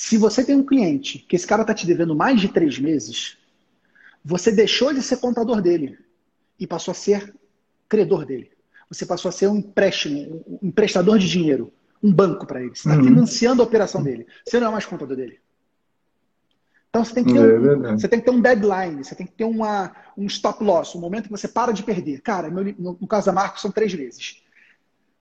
Se você tem um cliente que esse cara está te devendo mais de três meses, você deixou de ser contador dele e passou a ser credor dele. Você passou a ser um empréstimo, um emprestador de dinheiro, um banco para ele. Você está uhum. financiando a operação dele. Você não é mais contador dele. Então você tem que ter, um, é você tem que ter um deadline, você tem que ter uma, um stop loss, um momento que você para de perder. Cara, meu, no, no caso da Marco, são três meses.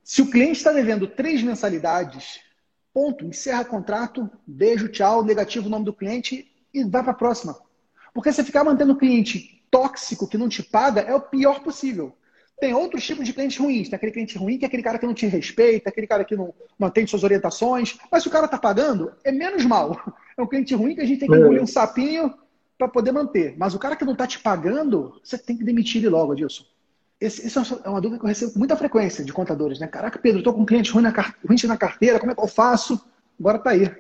Se o cliente está devendo três mensalidades, ponto, encerra contrato, beijo, tchau, negativo o nome do cliente e vai para a próxima. Porque você ficar mantendo o cliente tóxico que não te paga é o pior possível. Tem outros tipos de clientes ruins. Tem aquele cliente ruim que é aquele cara que não te respeita, aquele cara que não mantém suas orientações. Mas se o cara está pagando, é menos mal. É um cliente ruim que a gente tem que é. engolir um sapinho para poder manter. Mas o cara que não está te pagando, você tem que demitir ele logo, Adilson. Esse, essa é uma dúvida que eu recebo com muita frequência de contadores, né? Caraca, Pedro, estou com um cliente ruim na, ruim na carteira, como é que eu faço? Agora tá aí.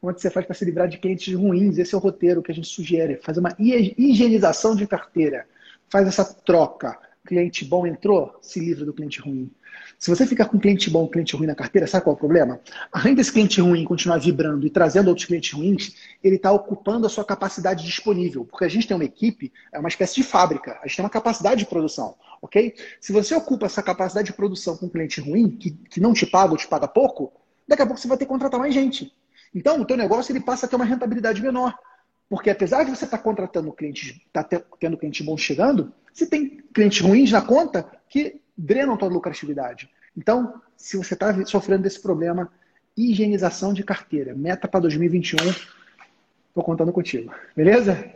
Como é que você faz para se livrar de clientes ruins? Esse é o roteiro que a gente sugere. Fazer uma higienização de carteira. Faz essa troca cliente bom entrou, se livra do cliente ruim. Se você ficar com cliente bom e cliente ruim na carteira, sabe qual é o problema? Além desse cliente ruim continuar vibrando e trazendo outros clientes ruins, ele está ocupando a sua capacidade disponível. Porque a gente tem uma equipe, é uma espécie de fábrica, a gente tem uma capacidade de produção, ok? Se você ocupa essa capacidade de produção com um cliente ruim, que, que não te paga ou te paga pouco, daqui a pouco você vai ter que contratar mais gente. Então, o teu negócio ele passa a ter uma rentabilidade menor. Porque apesar de você estar tá contratando clientes, estar tá tendo clientes bons chegando, você tem clientes ruins na conta que drenam tua lucratividade. Então, se você está sofrendo desse problema, higienização de carteira, meta para 2021, estou contando contigo. Beleza?